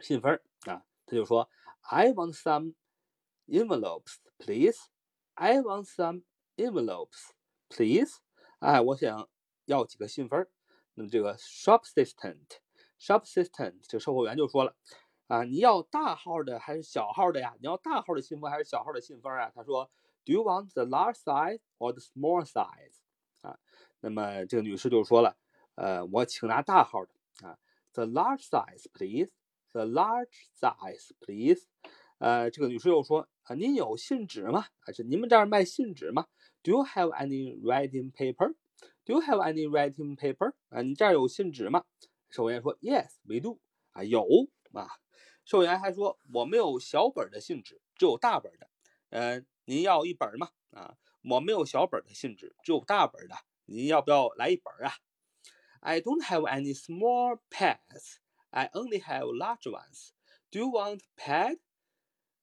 信封啊。”她就说 ：“I want some envelopes, please. I want some envelopes, please.” 哎，我想要几个信封。那么这个 shop assistant shop assistant 这个售货员就说了：“啊，你要大号的还是小号的呀？你要大号的信封还是小号的信封啊？”他说。Do you want the large size or the small size？啊，那么这个女士就说了，呃，我请拿大号的啊，the large size The large size please。呃，这个女士又说，啊，您有信纸吗？还是你们这儿卖信纸吗？Do you have any writing paper？Do you have any writing paper？啊，你这儿有信纸吗？售货员说，Yes，we do。啊，有啊。售货员还说，我没有小本的信纸，只有大本的。嗯。您要一本吗？啊，我没有小本的信纸，只有大本的。您要不要来一本啊？I don't have any small pads. I only have large ones. Do you want pad?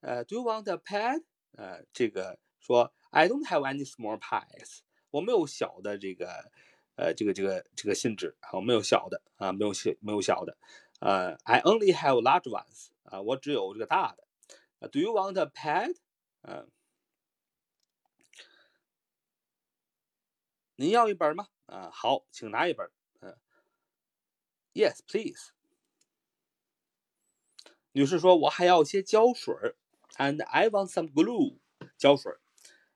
呃，Do you want a pad? 呃，这个说 I don't have any small pads. 我没有小的这个，呃，这个这个这个信纸啊，我没有小的啊，没有小没有小的。呃，I only have large ones. 啊，我只有这个大的。Do you want a pad? 嗯。您要一本吗？啊，好，请拿一本。嗯，Yes, please。 女士说：“我还要一些胶水，and I want some glue。”胶水，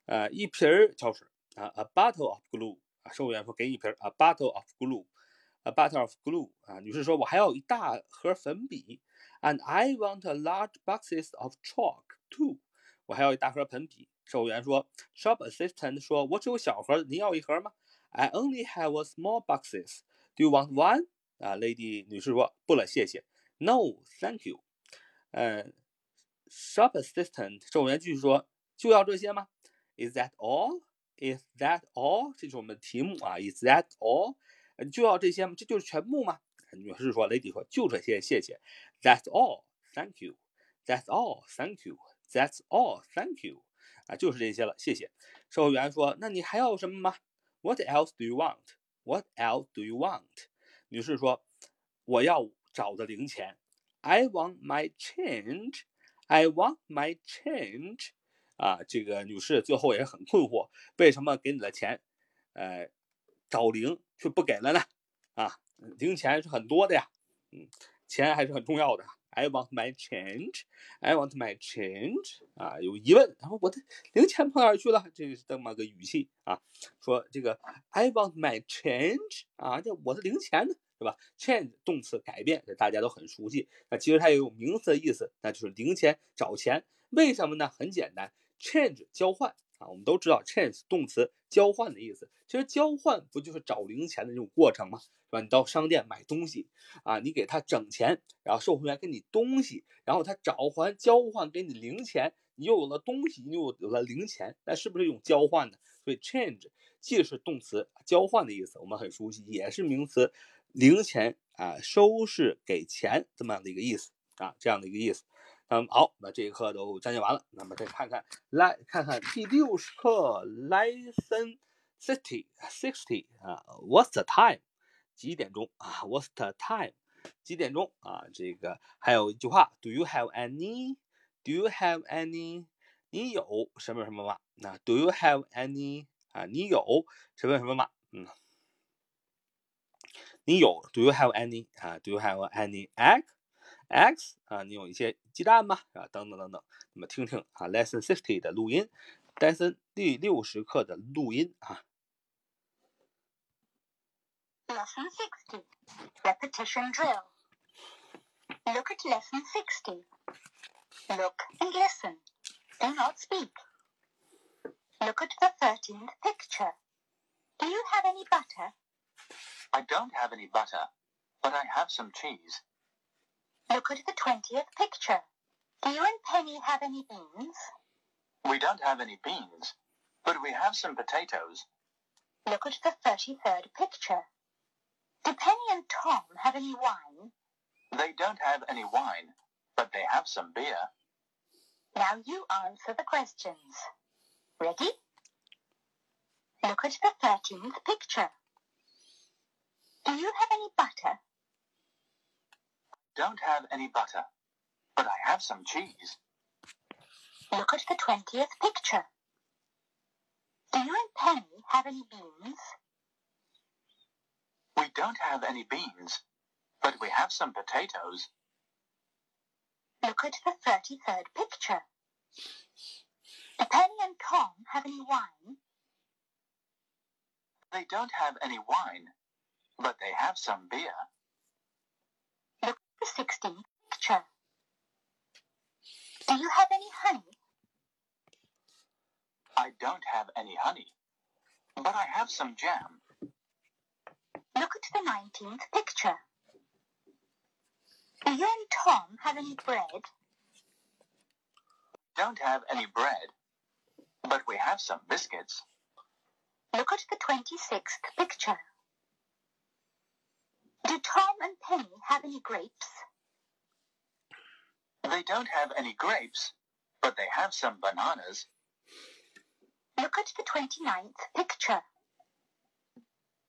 呃，一瓶胶水啊，a bottle of glue。啊，售货员说：“给一瓶，a bottle of glue，a bottle of glue。”啊，女士说：“我还要一大盒粉笔，and I want a large boxes of chalk too。”我还要一大盒粉笔。售货员说，shop assistant 说，我只有小盒，您要一盒吗？I only have a small boxes. Do you want one？啊，lady 女士说，不了，谢谢。No，thank you。 嗯，shop assistant 售货员继续说，就要这些吗？Is that all？Is that all？这是我们的题目啊。Is that all？就要这些吗？这就是全部吗？女士说，lady 说，就这些，谢谢。That's all，thank you。That's all，thank you。That's all，thank you。啊，就是这些了，谢谢。售货员说：“那你还要什么吗？”What else do you want? What else do you want? 女士说：“我要找的零钱。”I want my change. I want my change. 啊，这个女士最后也很困惑，为什么给你的钱，呃，找零却不给了呢？啊，零钱是很多的呀，嗯，钱还是很重要的。I want my change. I want my change. 啊，有疑问，然后我的零钱跑哪儿去了？这是这么个语气啊，说这个 I want my change 啊，这我的零钱呢，是吧？Change 动词改变，这大家都很熟悉。那其实它也有名词的意思，那就是零钱找钱。为什么呢？很简单，change 交换啊，我们都知道 change 动词交换的意思。其实交换不就是找零钱的这种过程吗？是吧？你到商店买东西啊，你给他整钱，然后售货员给你东西，然后他找还交换给你零钱，你又有了东西，你又有了零钱，那是不是一种交换呢？所以 change 既是动词交换的意思，我们很熟悉，也是名词零钱啊，收拾给钱这么样的一个意思啊，这样的一个意思。那么好，那这一课都讲解完了，那么再看看，来看看第六十课 lesson。Sixty, sixty 啊，What's the time？几点钟啊？What's the time？几点钟啊？这个还有一句话，Do you have any？Do you have any？你有什么什么吗？那 Do you have any？啊，你有什么什么吗？嗯，你有 Do you have any？啊，Do you have any egg？eggs？啊，你有一些鸡蛋吗？啊，等等等等。那么听听啊，Lesson sixty 的录音，Lesson 第六十课的录音啊。Lesson 60. Repetition drill. Look at lesson 60. Look and listen. Do not speak. Look at the 13th picture. Do you have any butter? I don't have any butter, but I have some cheese. Look at the 20th picture. Do you and Penny have any beans? We don't have any beans, but we have some potatoes. Look at the 33rd picture. Do Penny and Tom have any wine? They don't have any wine, but they have some beer. Now you answer the questions. Ready? Look at the 13th picture. Do you have any butter? Don't have any butter, but I have some cheese. Look at the 20th picture. Do you and Penny have any beans? We don't have any beans, but we have some potatoes. Look at the 33rd picture. Do Penny and Tom have any wine? They don't have any wine, but they have some beer. Look at the 16th picture. Do you have any honey? I don't have any honey, but I have some jam. Look at the 19th picture. Do you and Tom have any bread? Don't have any bread, but we have some biscuits. Look at the 26th picture. Do Tom and Penny have any grapes? They don't have any grapes, but they have some bananas. Look at the 29th picture.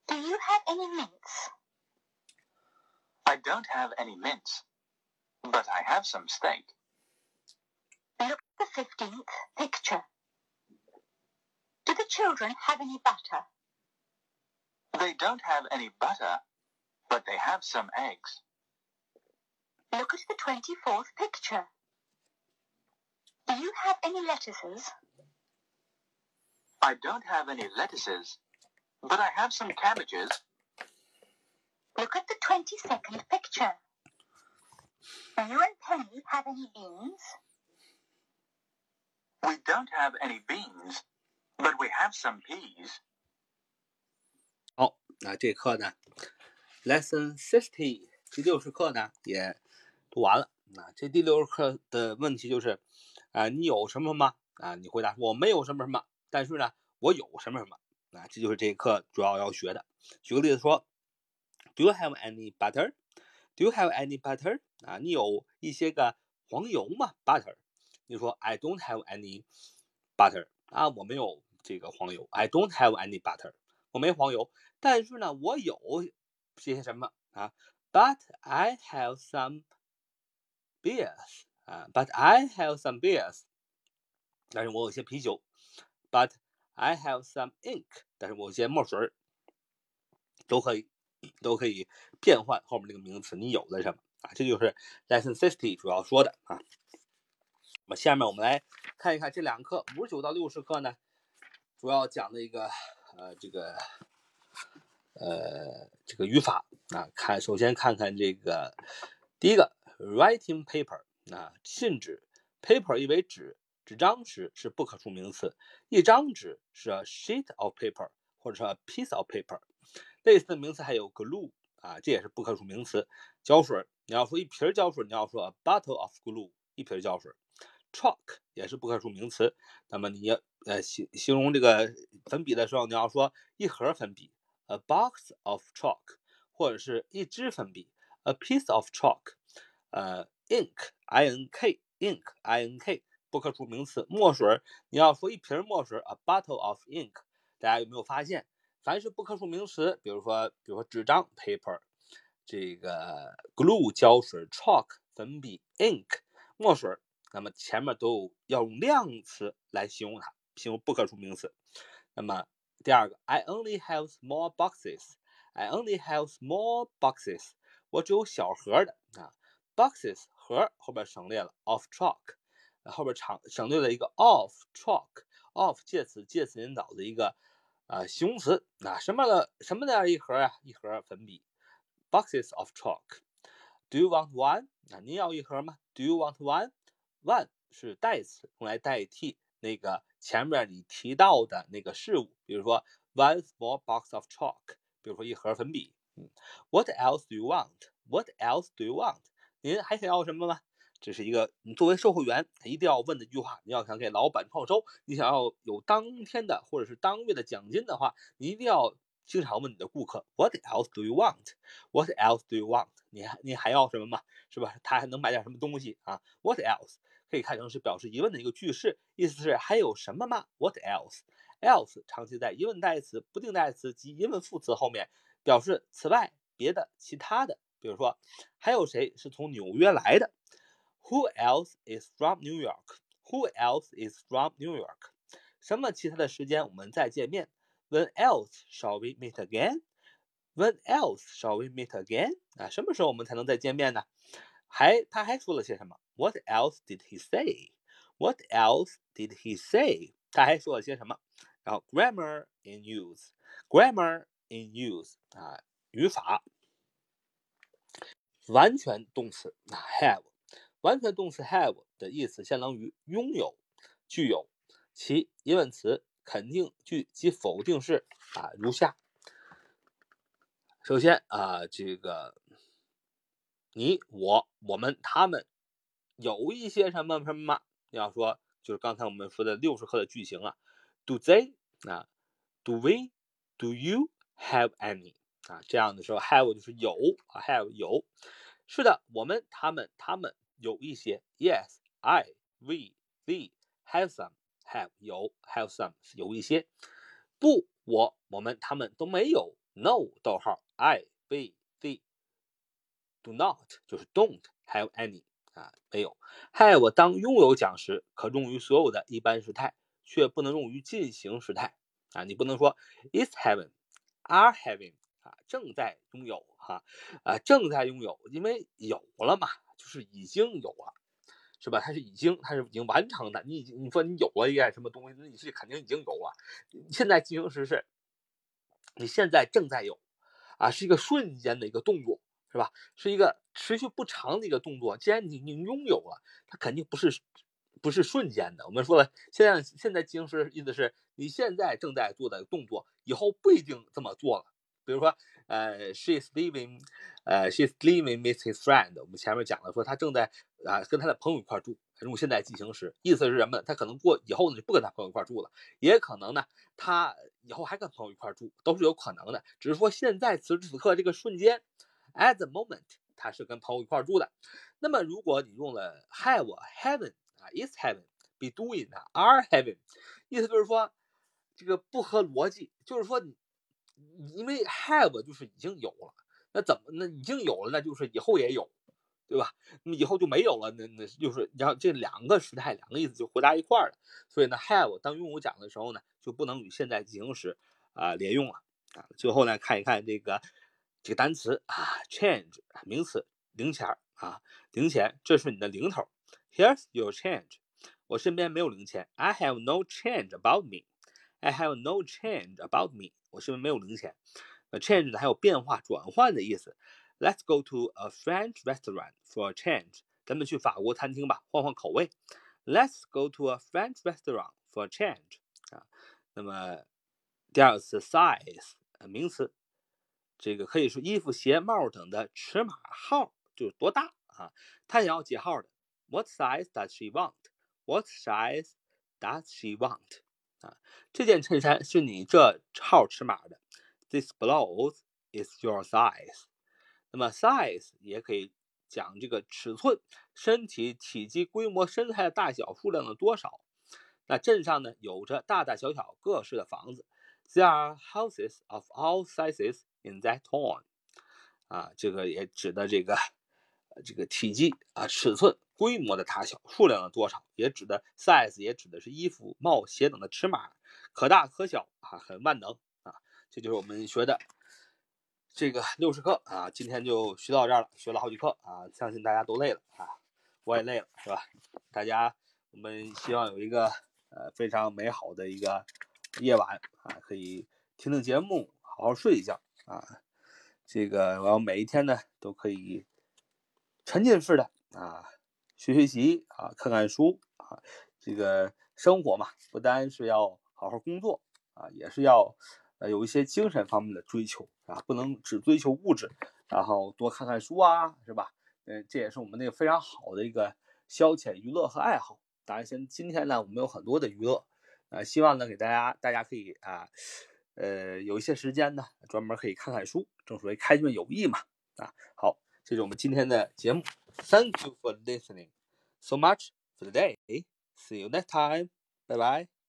Do you have any mints? I don't have any mints, but I have some steak. Look at the 15th picture. Do the children have any butter? They don't have any butter, but they have some eggs. Look at the 24th picture. Do you have any lettuces? I don't have any lettuces, but I have some cabbages. Look at the 22nd picture. Do you and Penny have any beans? We don't have any beans, but we have some peas. 好，那这课呢 ，Lesson Sixty 第六十课呢也读完了。那这第六十课的问题就是，啊、你有什么吗？啊，你回答我没有什么什么，但是呢，我有什么什么。啊，这就是这一课主要要学的。举个例子说，Do you have any butter? Do you have any butter? 啊，你有一些个黄油吗？Butter。你说 I don't have any butter 啊，我没有这个黄油。I don't have any butter，我没黄油。但是呢，我有些什么啊？But I have some beers 啊，But I have some beers，但是我有些啤酒。But I have some ink，但是我有些墨水，都可以都可以变换后面这个名词，你有的什么啊？这就是 Lesson Sixty 主要说的啊。那么下面我们来看一看这两课五十九到六十课呢，主要讲的一个呃这个呃这个语法啊。看，首先看看这个第一个 writing paper 啊，信纸 paper 意为纸，纸张纸是不可数名词，一张纸是 a sheet of paper 或者是 a piece of paper。类似的名词还有 glue 啊，这也是不可数名词。胶水，你要说一瓶胶水，你要说 a bottle of glue，一瓶胶水。chalk 也是不可数名词。那么你要呃形形容这个粉笔的时候，你要说一盒粉笔，a box of chalk，或者是一支粉笔，a piece of chalk。呃，ink，i n k，ink，i n k，不可数名词。墨水，你要说一瓶墨水，a bottle of ink。大家有没有发现，凡是不可数名词，比如说，比如说纸张 paper，这个 glue 胶水，chalk 粉笔，ink 墨水。那么前面都要用量词来形容它，形容不可数名词。那么第二个，I only have small boxes. I only have small boxes. 我只有小盒的啊，boxes 盒后边省略了 of chalk，后边长省略了一个 of chalk，of 介词介词引导的一个呃形容词。那什么的什么的一盒啊？一盒粉笔，boxes of chalk. Do you want one？啊，您要一盒吗？Do you want one？one 是代词，用来代替那个 前面你提到的那个事物，比如说 one small box of chalk，比如说一盒粉笔。嗯，What else do you want？What else do you want？您还想要什么吗？这是一个你作为售货员一定要问的一句话。你要想给老板创收，你想要有当天的或者是当月的奖金的话，你一定要经常问你的顾客 What else do you want? What else do you want? 你还你还要什么吗？是吧？他还能买点什么东西啊？What else 可以看成是表示疑问的一个句式，意思是还有什么吗？What else? else 长期在疑问代词、不定代词及疑问副词后面，表示此外、别的、其他的。比如说，还有谁是从纽约来的？Who else is from New York? Who else is from New York? 什么其他的时间我们再见面？When else shall we meet again? When else shall we meet again? 啊，什么时候我们才能再见面呢？还他还说了些什么？What else did he say? What else did he say? 他还说了些什么？然后 grammar in use, grammar in use 啊，语法。完全动词 have，完全动词 have 的意思相当于拥有、具有。其疑问词、肯定句及否定式啊如下。首先啊，这个你、我、我们、他们有一些什么什么？要说就是刚才我们说的六十课的句型啊。Do they 啊？Do we? Do you have any 啊？这样的时候，have 就是有啊，have 有。是的，我们、他们、他们有一些。Yes, I, we, they have some. Have 有，have some 有一些。不，我、我们、他们都没有。No，逗号，I, we, they do not 就是 don't have any 啊，没有。Have 当拥有讲时，可用于所有的一般时态。却不能用于进行时态啊！你不能说 is having, are having 啊，正在拥有哈啊，正在拥有，因为有了嘛，就是已经有了，是吧？它是已经，它是已经完成的。你已经，你说你有了一件什么东西，那你是肯定已经有了。现在进行时是，你现在正在有啊，是一个瞬间的一个动作，是吧？是一个持续不长的一个动作。既然你你拥有了，它肯定不是。不是瞬间的。我们说了，现在现在进行时意思是你现在正在做的动作，以后不一定这么做了。比如说，呃，she's leaving，呃，she's leaving with his friend。我们前面讲了，说他正在啊跟他的朋友一块住，用现在进行时，意思是什么？他可能过以后呢就不跟他朋友一块住了，也可能呢他以后还跟朋友一块住，都是有可能的。只是说现在此时此刻这个瞬间，at the moment，他是跟朋友一块住的。那么如果你用了 have haven。啊，is having be doing 啊，are having，意思就是说这个不合逻辑，就是说你因为 have 就是已经有了，那怎么那已经有了，那就是以后也有，对吧？那么以后就没有了，那那就是然后这两个时态两个意思就回答一块儿了。所以呢，have 当用我讲的时候呢，就不能与现在进行时啊连用了啊。最后呢，看一看这个这个单词啊，change 名词零钱啊，零钱，这是你的零头。Here's your change。我身边没有零钱。I have no change about me. I have no change about me. 我身边没有零钱。那 change 呢还有变化、转换的意思。Let's go to a French restaurant for a change. 咱们去法国餐厅吧，换换口味。Let's go to a French restaurant for a change. 啊，那么第二个词 size 名词， 这个可以说衣服、鞋、帽等的尺码号，就是多大啊？他想要几号的？What size does she want? What size does she want? 啊，这件衬衫是你这号尺码的。This blouse is your size. 那么 size 也可以讲这个尺寸、身体体积、规模、身材的大小、数量的多少。那镇上呢，有着大大小小各式的房子。There are houses of all sizes in that tone，啊，这个也指的这个这个体积啊，尺寸。规模的大小、数量的多少，也指的 size 也指的是衣服、帽、鞋等的尺码，可大可小啊，很万能啊。这就是我们学的这个六十课啊，今天就学到这儿了，学了好几课啊，相信大家都累了啊，我也累了，是吧？大家，我们希望有一个呃非常美好的一个夜晚啊，可以听听节目，好好睡一觉啊。这个我要每一天呢都可以沉浸式的啊。学学习啊，看看书啊，这个生活嘛，不单是要好好工作啊，也是要呃有一些精神方面的追求啊，不能只追求物质，然后多看看书啊，是吧？嗯，这也是我们那个非常好的一个消遣娱乐和爱好。当然，现今天呢，我们有很多的娱乐，呃，希望呢给大家，大家可以啊，呃有一些时间呢，专门可以看看书，正所谓开卷有益嘛。啊，好，这是我们今天的节目。Thank you for listening so much for today. See you next time. Bye bye.